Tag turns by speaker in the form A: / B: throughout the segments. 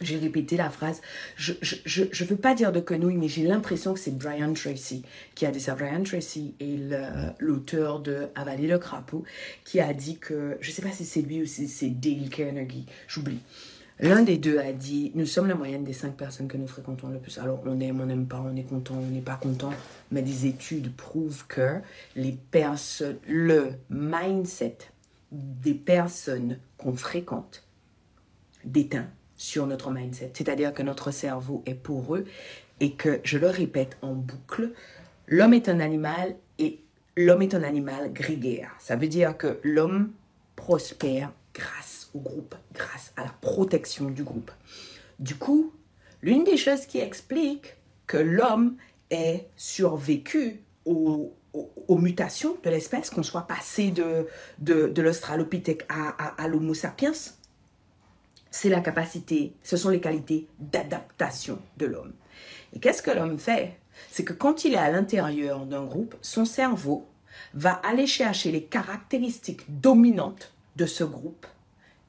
A: j'ai répété la phrase. Je ne veux pas dire de conneries, mais j'ai l'impression que c'est Brian Tracy qui a dit ça. Brian Tracy est l'auteur de Avaler le crapaud, qui a dit que, je ne sais pas si c'est lui ou si c'est Dale Carnegie, j'oublie. L'un des deux a dit, nous sommes la moyenne des cinq personnes que nous fréquentons le plus. Alors on aime, on n'aime pas, on est content, on n'est pas content, mais des études prouvent que les personnes, le mindset des personnes qu'on fréquente déteint sur notre mindset. C'est-à-dire que notre cerveau est poreux et que, je le répète en boucle, l'homme est un animal et l'homme est un animal grégaire. Ça veut dire que l'homme prospère grâce au groupe, grâce à la protection du groupe. Du coup, l'une des choses qui explique que l'homme ait survécu aux, mutations de l'espèce, qu'on soit passé de, de, l'Australopithèque à, à, à l'Homo sapiens, c'est la capacité, ce sont les qualités d'adaptation de l'homme. Et qu'est-ce que l'homme fait? C'est que quand il est à l'intérieur d'un groupe, son cerveau va aller chercher les caractéristiques dominantes de ce groupe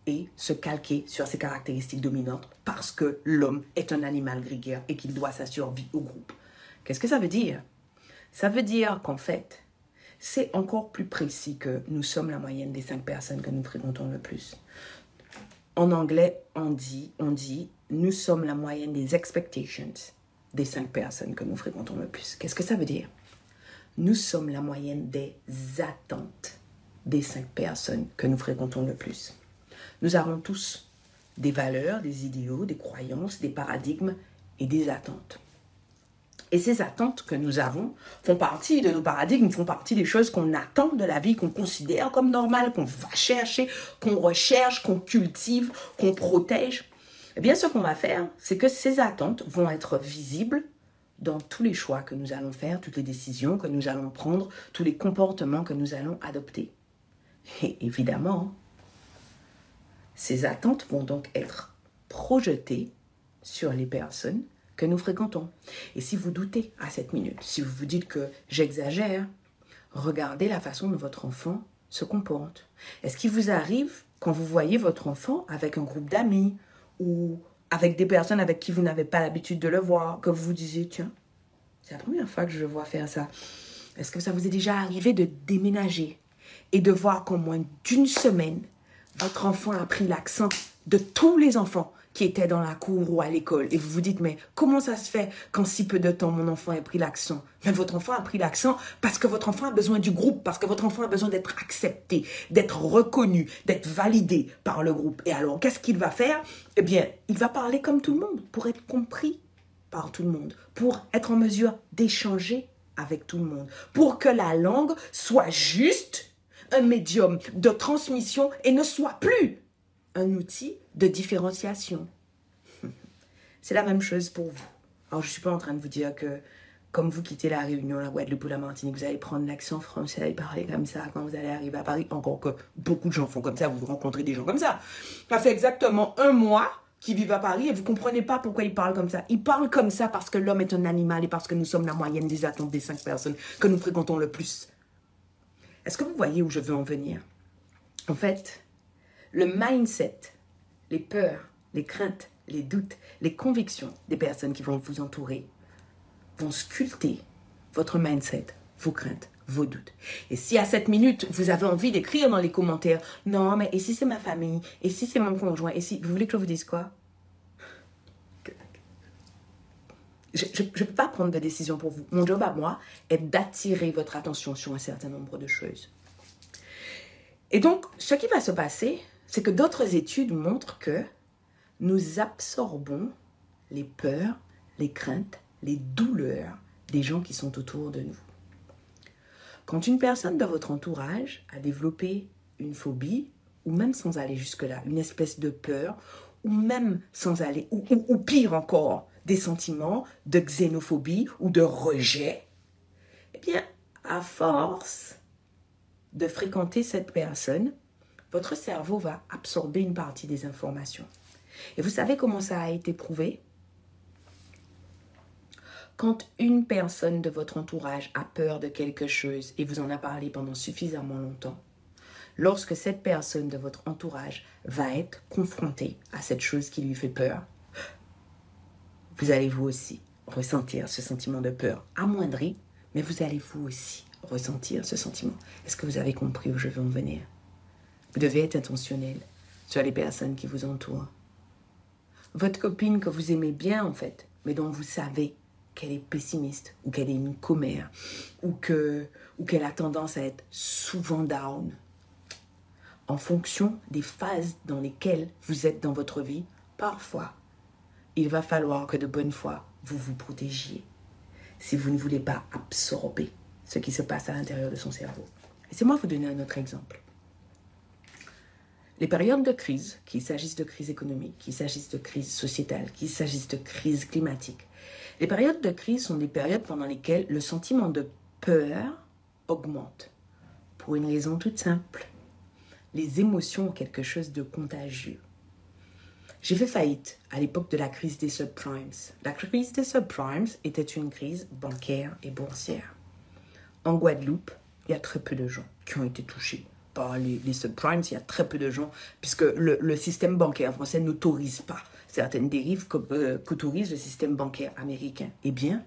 A: et se calquer sur ces caractéristiques dominantes parce que l'homme est un animal grégaire et qu'il doit sa survie au groupe. Qu'est-ce que ça veut dire? Ça veut dire qu'en fait, c'est encore plus précis que nous sommes la moyenne des cinq personnes que nous fréquentons le plus. En anglais, on dit, on dit, nous sommes la moyenne des expectations des cinq personnes que nous fréquentons le plus. Qu'est-ce que ça veut dire? Nous sommes la moyenne des attentes des cinq personnes que nous fréquentons le plus. Nous avons tous des valeurs, des idéaux, des croyances, des paradigmes et des attentes. Et ces attentes que nous avons font partie de nos paradigmes, font partie des choses qu'on attend de la vie, qu'on considère comme normales, qu'on va chercher, qu'on recherche, qu'on cultive, qu'on protège. Eh bien, ce qu'on va faire, c'est que ces attentes vont être visibles dans tous les choix que nous allons faire, toutes les décisions que nous allons prendre, tous les comportements que nous allons adopter. Et évidemment, ces attentes vont donc être projetées sur les personnes que nous fréquentons. Et si vous doutez à cette minute, si vous vous dites que j'exagère, regardez la façon dont votre enfant se comporte. Est-ce qu'il vous arrive quand vous voyez votre enfant avec un groupe d'amis ou avec des personnes avec qui vous n'avez pas l'habitude de le voir, que vous vous disiez, tiens, c'est la première fois que je le vois faire ça. Est-ce que ça vous est déjà arrivé de déménager et de voir qu'en moins d'une semaine, votre enfant a pris l'accent de tous les enfants qui était dans la cour ou à l'école. Et vous vous dites mais comment ça se fait qu'en si peu de temps mon enfant ait pris l'accent? Mais votre enfant a pris l'accent parce que votre enfant a besoin du groupe, parce que votre enfant a besoin d'être accepté, d'être reconnu, d'être validé par le groupe. Et alors qu'est-ce qu'il va faire? Eh bien, il va parler comme tout le monde pour être compris par tout le monde, pour être en mesure d'échanger avec tout le monde, pour que la langue soit juste un médium de transmission et ne soit plus un outil de différenciation. C'est la même chose pour vous. Alors, je ne suis pas en train de vous dire que, comme vous quittez la Réunion, la Guadeloupe ou la Martinique, vous allez prendre l'accent français et parler comme ça quand vous allez arriver à Paris. Encore que beaucoup de gens font comme ça, vous rencontrez des gens comme ça. Ça fait exactement un mois qu'ils vivent à Paris et vous comprenez pas pourquoi ils parlent comme ça. Ils parlent comme ça parce que l'homme est un animal et parce que nous sommes la moyenne des attentes des cinq personnes que nous fréquentons le plus. Est-ce que vous voyez où je veux en venir? En fait, le mindset, les peurs, les craintes, les doutes, les convictions des personnes qui vont vous entourer vont sculpter votre mindset, vos craintes, vos doutes. Et si à cette minute, vous avez envie d'écrire dans les commentaires, non, mais et si c'est ma famille, et si c'est mon conjoint, et si vous voulez que je vous dise quoi? Je ne peux pas prendre de décision pour vous. Mon job à moi est d'attirer votre attention sur un certain nombre de choses. Et donc, ce qui va se passer, c'est que d'autres études montrent que nous absorbons les peurs, les craintes, les douleurs des gens qui sont autour de nous. Quand une personne de votre entourage a développé une phobie, ou même sans aller jusque-là, une espèce de peur, ou même sans aller, ou, ou pire encore, des sentiments de xénophobie ou de rejet,
B: Eh bien, à force de fréquenter cette personne, votre cerveau va absorber une partie des informations. Et vous savez comment ça a été prouvé? Quand une personne de votre entourage a peur de quelque chose et vous en a parlé pendant suffisamment longtemps, lorsque cette personne de votre entourage va être confrontée à cette chose qui lui fait peur, vous allez vous aussi ressentir ce sentiment de peur amoindri, mais vous allez vous aussi ressentir ce sentiment. Est-ce que vous avez compris où je veux en venir? Vous devez être intentionnel sur les personnes qui vous entourent. Votre copine que vous aimez bien en fait, mais dont vous savez qu'elle est pessimiste ou qu'elle est une commère ou que ou qu'elle a tendance à être souvent down. En fonction des phases dans lesquelles vous êtes dans votre vie, parfois, il va falloir que de bonne foi, vous vous protégiez si vous ne voulez pas absorber ce qui se passe à l'intérieur de son cerveau. Laissez-moi vous donner un autre exemple. Les périodes de crise, qu'il s'agisse de crise économique, qu'il s'agisse de crise sociétale, qu'il s'agisse de crise climatique, les périodes de crise sont des périodes pendant lesquelles le sentiment de peur augmente. Pour une raison toute simple. Les émotions ont quelque chose de contagieux. J'ai fait faillite à l'époque de la crise des subprimes. La crise des subprimes était une crise bancaire et boursière. En Guadeloupe, il y a très peu de gens qui ont été touchés par les, subprimes. Il y a très peu de gens, puisque le, système bancaire français n'autorise pas certaines dérives euh, qu'autorise le système bancaire américain. Eh bien,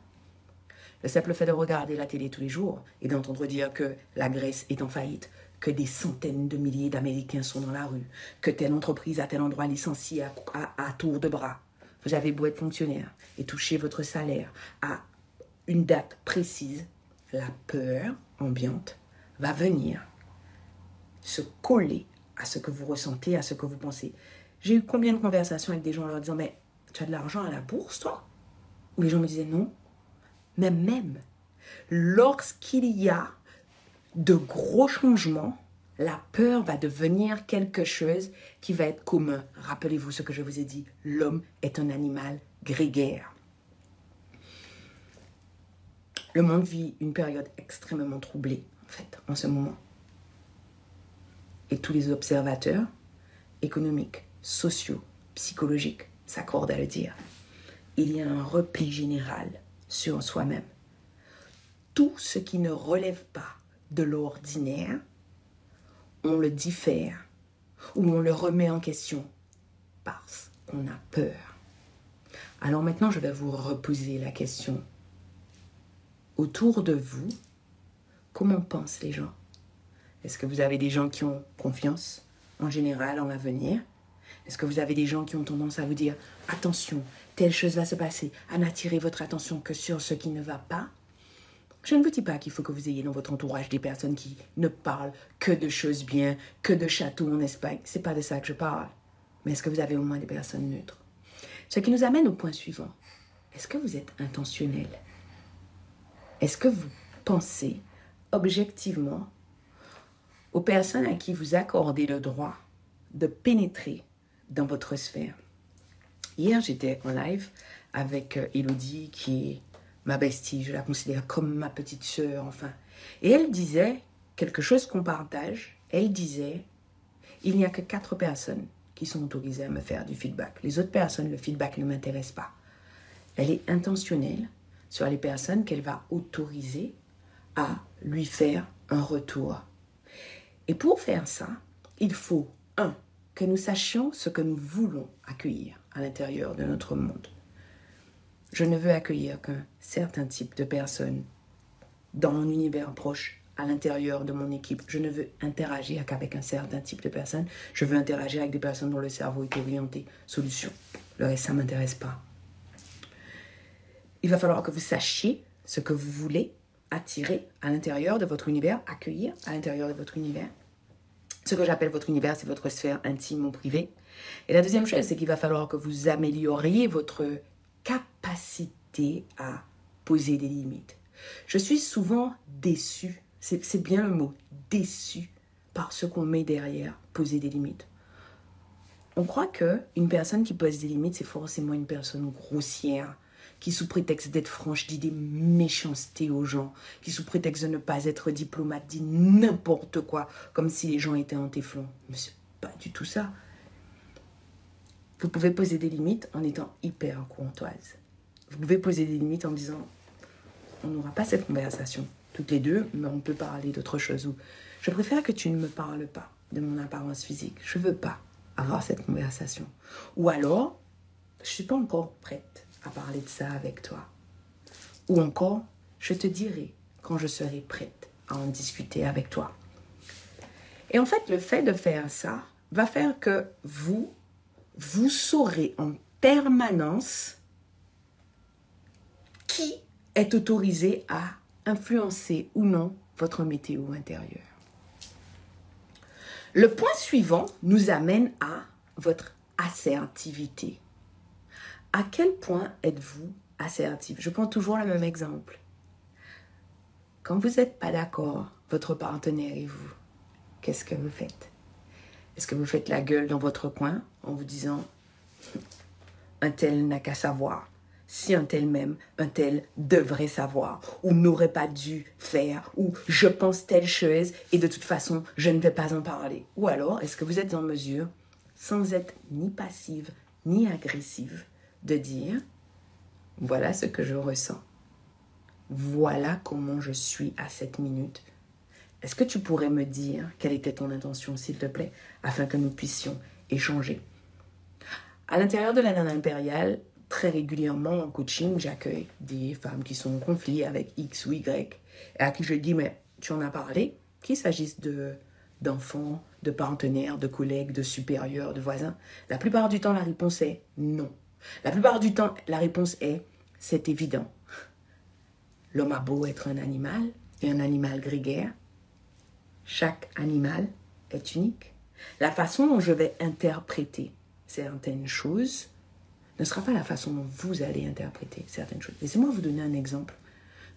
B: le simple fait de regarder la télé tous les jours et d'entendre dire que la Grèce est en faillite, que des centaines de milliers d'Américains sont dans la rue, que telle entreprise à tel endroit licencie à, à tour de bras. Vous avez beau être fonctionnaire et toucher votre salaire à une date précise, la peur ambiante va venir se coller à ce que vous ressentez, à ce que vous pensez. J'ai eu combien de conversations avec des gens en leur disant Mais tu as de l'argent à la bourse, toi? Où les gens me disaient Non. Mais même lorsqu'il y a de gros changements, la peur va devenir quelque chose qui va être commun. Rappelez-vous ce que je vous ai dit l'homme est un animal grégaire. Le monde vit une période extrêmement troublée, en fait, en ce moment. Et tous les observateurs économiques, sociaux, psychologiques s'accordent à le dire. Il y a un repli général sur soi-même. Tout ce qui ne relève pas de l'ordinaire, on le diffère ou on le remet en question parce qu'on a peur. Alors maintenant, je vais vous reposer la question autour de vous, comment pensent les gens Est-ce que vous avez des gens qui ont confiance en général en l'avenir? Est-ce que vous avez des gens qui ont tendance à vous dire attention, telle chose va se passer, à n'attirer votre attention que sur ce qui ne va pas? Je ne vous dis pas qu'il faut que vous ayez dans votre entourage des personnes qui ne parlent que de choses bien, que de châteaux en Espagne. C'est pas de ça que je parle. Mais est-ce que vous avez au moins des personnes neutres? Ce qui nous amène au point suivant. Est-ce que vous êtes intentionnel? Est-ce que vous pensez objectivement aux personnes à qui vous accordez le droit de pénétrer dans votre sphère Hier, j'étais en live avec euh, Elodie, qui est ma bestie, je la considère comme ma petite sœur, enfin. Et elle disait quelque chose qu'on partage. Elle disait, il n'y a que quatre personnes qui sont autorisées à me faire du feedback. Les autres personnes, le feedback ne m'intéresse pas. Elle est intentionnelle, sur les personnes qu'elle va autoriser à lui faire un retour. Et pour faire ça, il faut, un, que nous sachions ce que nous voulons accueillir à l'intérieur de notre monde. Je ne veux accueillir qu'un certain type de personnes dans mon univers proche, à l'intérieur de mon équipe. Je ne veux interagir qu'avec un certain type de personnes. Je veux interagir avec des personnes dont le cerveau est orienté solution. Le reste, ça ne m'intéresse pas il va falloir que vous sachiez ce que vous voulez attirer à l'intérieur de votre univers, accueillir à l'intérieur de votre univers. Ce que j'appelle votre univers, c'est votre sphère intime ou privée. Et la deuxième chose, c'est qu'il va falloir que vous amélioriez votre capacité à poser des limites. Je suis souvent déçue, c'est bien le mot, déçue par ce qu'on met derrière poser des limites. On croit que une personne qui pose des limites, c'est forcément une personne grossière, qui sous prétexte d'être franche dit des méchancetés aux gens, qui sous prétexte de ne pas être diplomate dit n'importe quoi, comme si les gens étaient en téflon. Mais c'est pas du tout ça. Vous pouvez poser des limites en étant hyper courtoise. Vous pouvez poser des limites en disant on n'aura pas cette conversation toutes les deux, mais on peut parler d'autre chose. Ou je préfère que tu ne me parles pas de mon apparence physique. Je veux pas avoir cette conversation. Ou alors, je suis pas encore prête à parler de ça avec toi. Ou encore, je te dirai quand je serai prête à en discuter avec toi. Et en fait, le fait de faire ça va faire que vous, vous saurez en permanence qui est autorisé à influencer ou non votre météo intérieure. Le point suivant nous amène à votre assertivité. À quel point êtes-vous assertif? Je prends toujours le même exemple. Quand vous n'êtes pas d'accord, votre partenaire et vous, qu'est-ce que vous faites? Est-ce que vous faites la gueule dans votre coin en vous disant un tel n'a qu'à savoir. Si un tel même, un tel devrait savoir, ou n'aurait pas dû faire, ou je pense telle chose et de toute façon je ne vais pas en parler. Ou alors, est-ce que vous êtes en mesure, sans être ni passive ni agressive, de dire, voilà ce que je ressens. Voilà comment je suis à cette minute. Est-ce que tu pourrais me dire quelle était ton intention, s'il te plaît, afin que nous puissions échanger? À l'intérieur de la nana impériale, très régulièrement en coaching, j'accueille des femmes qui sont en conflit avec X ou Y, et à qui je dis, mais tu en as parlé, qu'il s'agisse de d'enfants, de partenaires, de collègues, de supérieurs, de voisins? La plupart du temps, la réponse est non. La plupart du temps, la réponse est c'est évident. L'homme a beau être un animal, et un animal grégaire, chaque animal est unique. La façon dont je vais interpréter certaines choses ne sera pas la façon dont vous allez interpréter certaines choses. Laissez-moi vous donner un exemple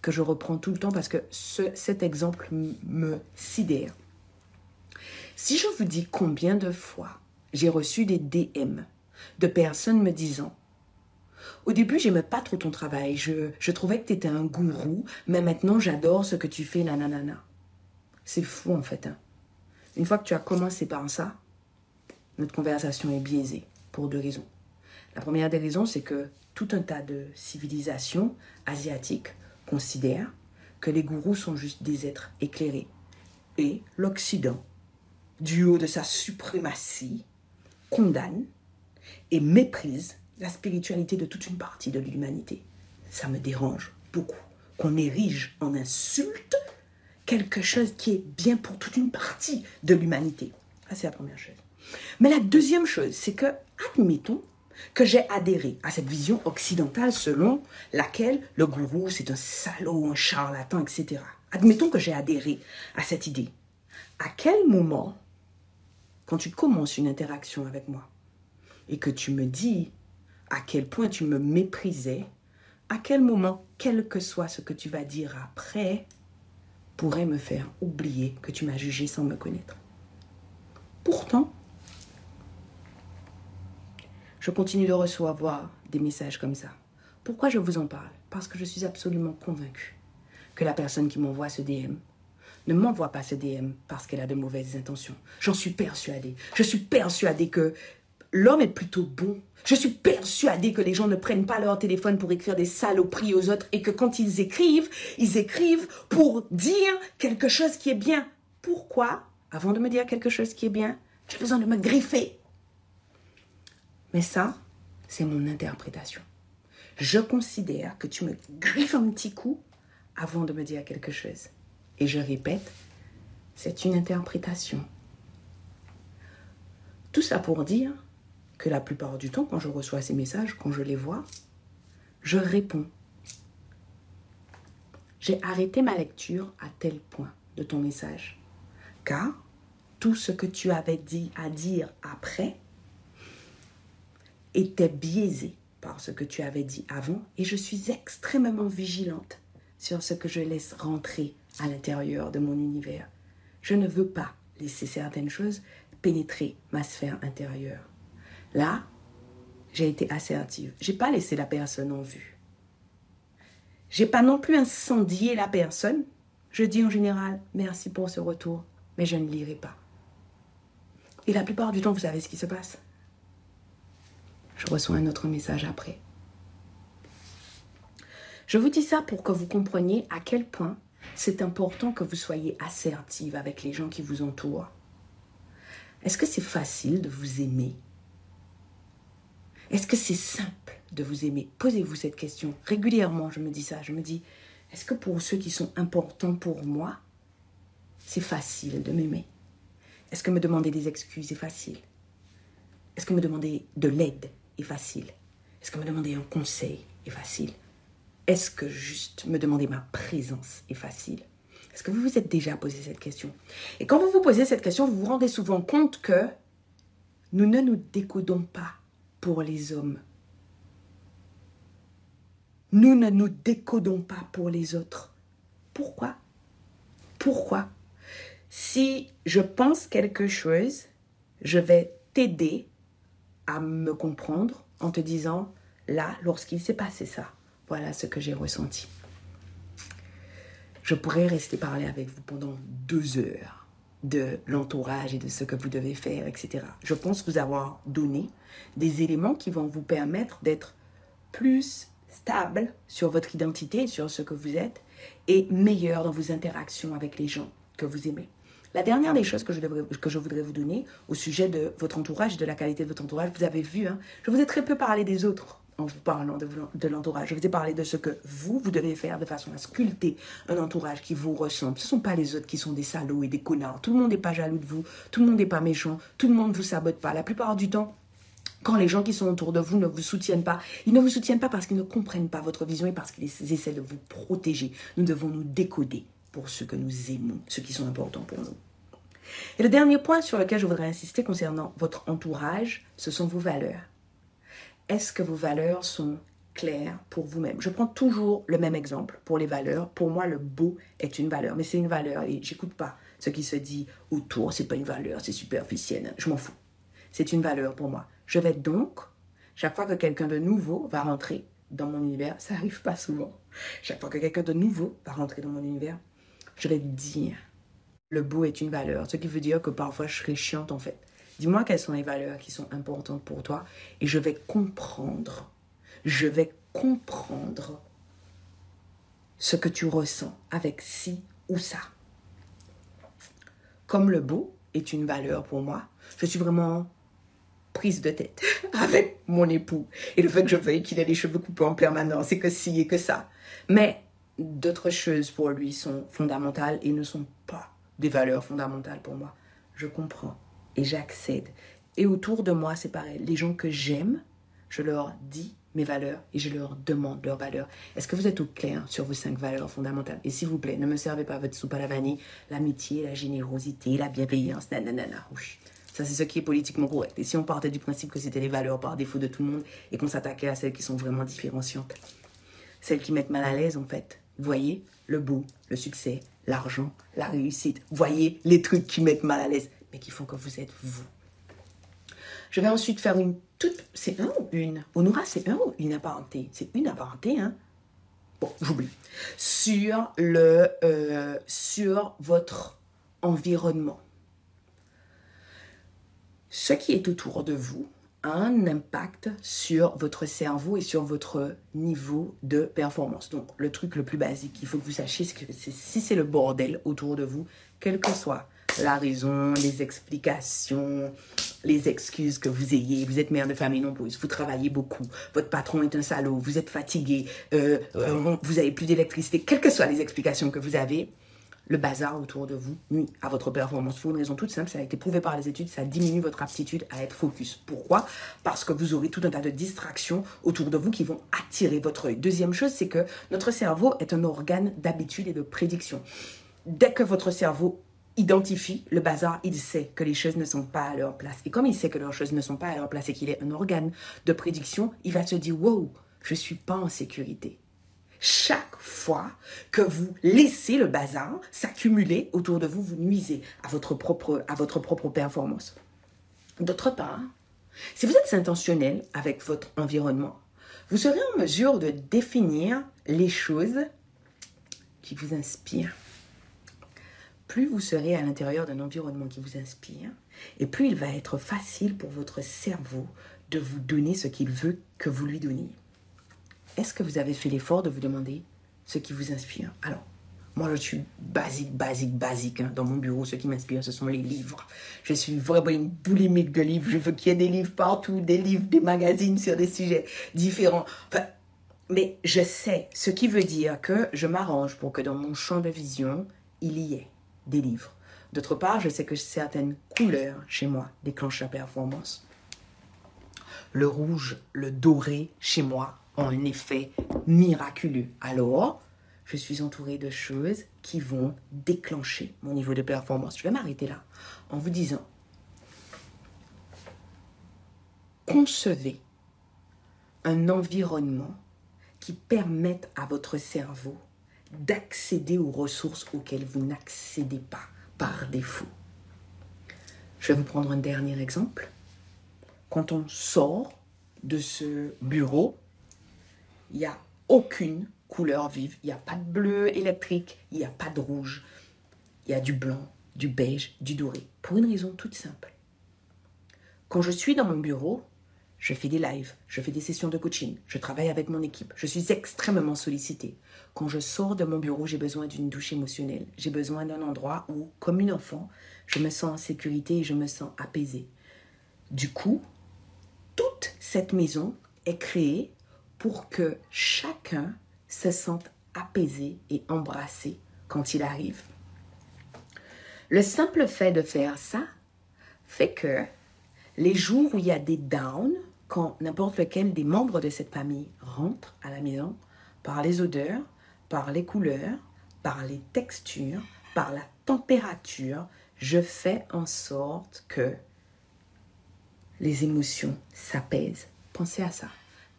B: que je reprends tout le temps parce que cet exemple me sidère. Si je vous dis combien de fois j'ai reçu des DM de personnes me disant au début, j'aimais pas trop ton travail. Je, je trouvais que tu étais un gourou, mais maintenant j'adore ce que tu fais, nanana. C'est fou en fait. Hein. Une fois que tu as commencé par ça, notre conversation est biaisée pour deux raisons. La première des raisons, c'est que tout un tas de civilisations asiatiques considèrent que les gourous sont juste des êtres éclairés. Et l'Occident, du haut de sa suprématie, condamne et méprise la spiritualité de toute une partie de l'humanité. Ça me dérange beaucoup qu'on érige en insulte quelque chose qui est bien pour toute une partie de l'humanité. Ça, c'est la première chose. Mais la deuxième chose, c'est que, admettons que j'ai adhéré à cette vision occidentale selon laquelle le gourou, c'est un salaud, un charlatan, etc. Admettons que j'ai adhéré à cette idée. À quel moment, quand tu commences une interaction avec moi et que tu me dis à quel point tu me méprisais, à quel moment, quel que soit ce que tu vas dire après, pourrait me faire oublier que tu m'as jugé sans me connaître. Pourtant, je continue de recevoir des messages comme ça. Pourquoi je vous en parle? Parce que je suis absolument convaincue que la personne qui m'envoie ce DM ne m'envoie pas ce DM parce qu'elle a de mauvaises intentions. J'en suis persuadée. Je suis persuadée que l'homme est plutôt bon. Je suis persuadée que les gens ne prennent pas leur téléphone pour écrire des saloperies aux autres et que quand ils écrivent, ils écrivent pour dire quelque chose qui est bien. Pourquoi Avant de me dire quelque chose qui est bien, j'ai besoin de me griffer? Mais ça, c'est mon interprétation. Je considère que tu me griffes un petit coup avant de me dire quelque chose. Et je répète, c'est une interprétation. Tout ça pour dire que la plupart du temps, quand je reçois ces messages, quand je les vois, je réponds. J'ai arrêté ma lecture à tel point de ton message, car tout ce que tu avais dit à dire après était biaisé par ce que tu avais dit avant et je suis extrêmement vigilante sur ce que je laisse rentrer à l'intérieur de mon univers. Je ne veux pas laisser certaines choses pénétrer ma sphère intérieure. Là, j'ai été assertive. J'ai pas laissé la personne en vue. J'ai pas non plus incendié la personne. Je dis en général merci pour ce retour, mais je ne lirai pas. Et la plupart du temps, vous savez ce qui se passe? Je reçois un autre message après. Je vous dis ça pour que vous compreniez à quel point c'est important que vous soyez assertive avec les gens qui vous entourent. Est-ce que c'est facile de vous aimer? Est-ce que c'est simple de vous aimer? Posez-vous cette question. Régulièrement, je me dis ça. Je me dis, est-ce que pour ceux qui sont importants pour moi, c'est facile de m'aimer? Est-ce que me demander des excuses est facile? Est-ce que me demander de l'aide est facile? Est-ce que me demander un conseil est facile? Est-ce que juste me demander ma présence est facile? Est-ce que vous vous êtes déjà posé cette question? Et quand vous vous posez cette question, vous vous rendez souvent compte que nous ne nous décodons pas les hommes. Nous ne nous décodons pas pour les autres. Pourquoi? Pourquoi? Si je pense quelque chose, je vais t'aider à me comprendre en te disant, là, lorsqu'il s'est passé ça, voilà ce que j'ai ressenti. Je pourrais rester parler avec vous pendant deux heures de l'entourage et de ce que vous devez faire, etc. Je pense vous avoir donné des éléments qui vont vous permettre d'être plus stable sur votre identité, sur ce que vous êtes, et meilleur dans vos interactions avec les gens que vous aimez. La dernière des choses que je, que je voudrais vous donner au sujet de votre entourage, de la qualité de votre entourage, vous avez vu, hein, je vous ai très peu parlé des autres en vous parlant de, l'entourage. Je vous ai parlé de ce que vous, vous devez faire de façon à sculpter un entourage qui vous ressemble. Ce ne sont pas les autres qui sont des salauds et des connards. Tout le monde n'est pas jaloux de vous. Tout le monde n'est pas méchant. Tout le monde ne vous sabote pas. La plupart du temps, quand les gens qui sont autour de vous ne vous soutiennent pas, ils ne vous soutiennent pas parce qu'ils ne comprennent pas votre vision et parce qu'ils essaient de vous protéger. Nous devons nous décoder pour ce que nous aimons, ce qui sont importants pour nous. Et le dernier point sur lequel je voudrais insister concernant votre entourage, ce sont vos valeurs est-ce que vos valeurs sont claires pour vous-même? Je prends toujours le même exemple pour les valeurs. Pour moi, le beau est une valeur, mais c'est une valeur et j'écoute pas ce qui se dit autour. C'est pas une valeur, c'est superficiel. Je m'en fous. C'est une valeur pour moi. Je vais donc, chaque fois que quelqu'un de nouveau va rentrer dans mon univers, ça arrive pas souvent. Chaque fois que quelqu'un de nouveau va rentrer dans mon univers, je vais dire le beau est une valeur. Ce qui veut dire que parfois je serai chiante en fait. Dis-moi quelles sont les valeurs qui sont importantes pour toi et je vais comprendre. Je vais comprendre ce que tu ressens avec ci ou ça. Comme le beau est une valeur pour moi, je suis vraiment prise de tête avec mon époux. Et le fait que je veuille qu'il ait les cheveux coupés en permanence, c'est que ci et que ça. Mais d'autres choses pour lui sont fondamentales et ne sont pas des valeurs fondamentales pour moi. Je comprends et j'accède. Et autour de moi, c'est pareil. Les gens que j'aime, je leur dis mes valeurs et je leur demande leurs valeurs. Est-ce que vous êtes au clair sur vos cinq valeurs fondamentales? Et s'il vous plaît, ne me servez pas votre soupe à la vanille, l'amitié, la générosité, la bienveillance, nanana. Ça, c'est ce qui est politiquement correct. Et si on partait du principe que c'était les valeurs par défaut de tout le monde et qu'on s'attaquait à celles qui sont vraiment différenciantes, celles qui mettent mal à l'aise, en fait. Voyez le beau, le succès, l'argent, la réussite. Voyez les trucs qui mettent mal à l'aise qui font que vous êtes vous. Je vais ensuite faire une toute... C'est un ou une? Honora, c'est un ou une apparenté? C'est une apparenté, hein? Bon, j'oublie. Sur, euh, sur votre environnement. Ce qui est autour de vous a un impact sur votre cerveau et sur votre niveau de performance. Donc, le truc le plus basique qu'il faut que vous sachiez, c'est que si c'est le bordel autour de vous, quel que soit la raison, les explications, les excuses que vous ayez. Vous êtes mère de famille nombreuse, vous travaillez beaucoup, votre patron est un salaud, vous êtes fatigué, euh, euh, vous avez plus d'électricité, quelles que soient les explications que vous avez, le bazar autour de vous nuit à votre performance. Pour une raison toute simple, ça a été prouvé par les études, ça diminue votre aptitude à être focus. Pourquoi? Parce que vous aurez tout un tas de distractions autour de vous qui vont attirer votre œil. Deuxième chose, c'est que notre cerveau est un organe d'habitude et de prédiction. Dès que votre cerveau identifie le bazar, il sait que les choses ne sont pas à leur place. Et comme il sait que leurs choses ne sont pas à leur place et qu'il est un organe de prédiction, il va se dire, wow, je ne suis pas en sécurité. Chaque fois que vous laissez le bazar s'accumuler autour de vous, vous nuisez à votre propre, à votre propre performance. D'autre part, si vous êtes intentionnel avec votre environnement, vous serez en mesure de définir les choses qui vous inspirent. Plus vous serez à l'intérieur d'un environnement qui vous inspire, et plus il va être facile pour votre cerveau de vous donner ce qu'il veut que vous lui donniez. Est-ce que vous avez fait l'effort de vous demander ce qui vous inspire? Alors, moi, je suis basique, basique, basique. Hein. Dans mon bureau, ce qui m'inspire, ce sont les livres. Je suis vraiment une boulimique de livres. Je veux qu'il y ait des livres partout, des livres, des magazines sur des sujets différents. Enfin, mais je sais, ce qui veut dire que je m'arrange pour que dans mon champ de vision, il y ait des livres. D'autre part, je sais que certaines couleurs chez moi déclenchent la performance. Le rouge, le doré chez moi ont un effet miraculeux. Alors, je suis entourée de choses qui vont déclencher mon niveau de performance. Je vais m'arrêter là en vous disant, concevez un environnement qui permette à votre cerveau d'accéder aux ressources auxquelles vous n'accédez pas par défaut. Je vais vous prendre un dernier exemple. Quand on sort de ce bureau, il n'y a aucune couleur vive. Il n'y a pas de bleu électrique, il n'y a pas de rouge. Il y a du blanc, du beige, du doré. Pour une raison toute simple. Quand je suis dans mon bureau, je fais des lives, je fais des sessions de coaching, je travaille avec mon équipe, je suis extrêmement sollicitée. Quand je sors de mon bureau, j'ai besoin d'une douche émotionnelle. J'ai besoin d'un endroit où, comme une enfant, je me sens en sécurité et je me sens apaisée. Du coup, toute cette maison est créée pour que chacun se sente apaisé et embrassé quand il arrive. Le simple fait de faire ça fait que les jours où il y a des downs, quand n'importe lequel des membres de cette famille rentre à la maison, par les odeurs, par les couleurs, par les textures, par la température, je fais en sorte que les émotions s'apaisent. Pensez à ça.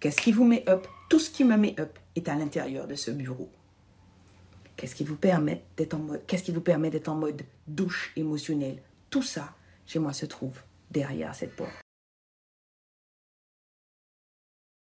B: Qu'est-ce qui vous met up? Tout ce qui me met up est à l'intérieur de ce bureau. Qu'est-ce qui vous permet d'être en mode Qu'est-ce qui vous permet d'être en mode douche émotionnelle? Tout ça, chez moi, se trouve derrière cette porte.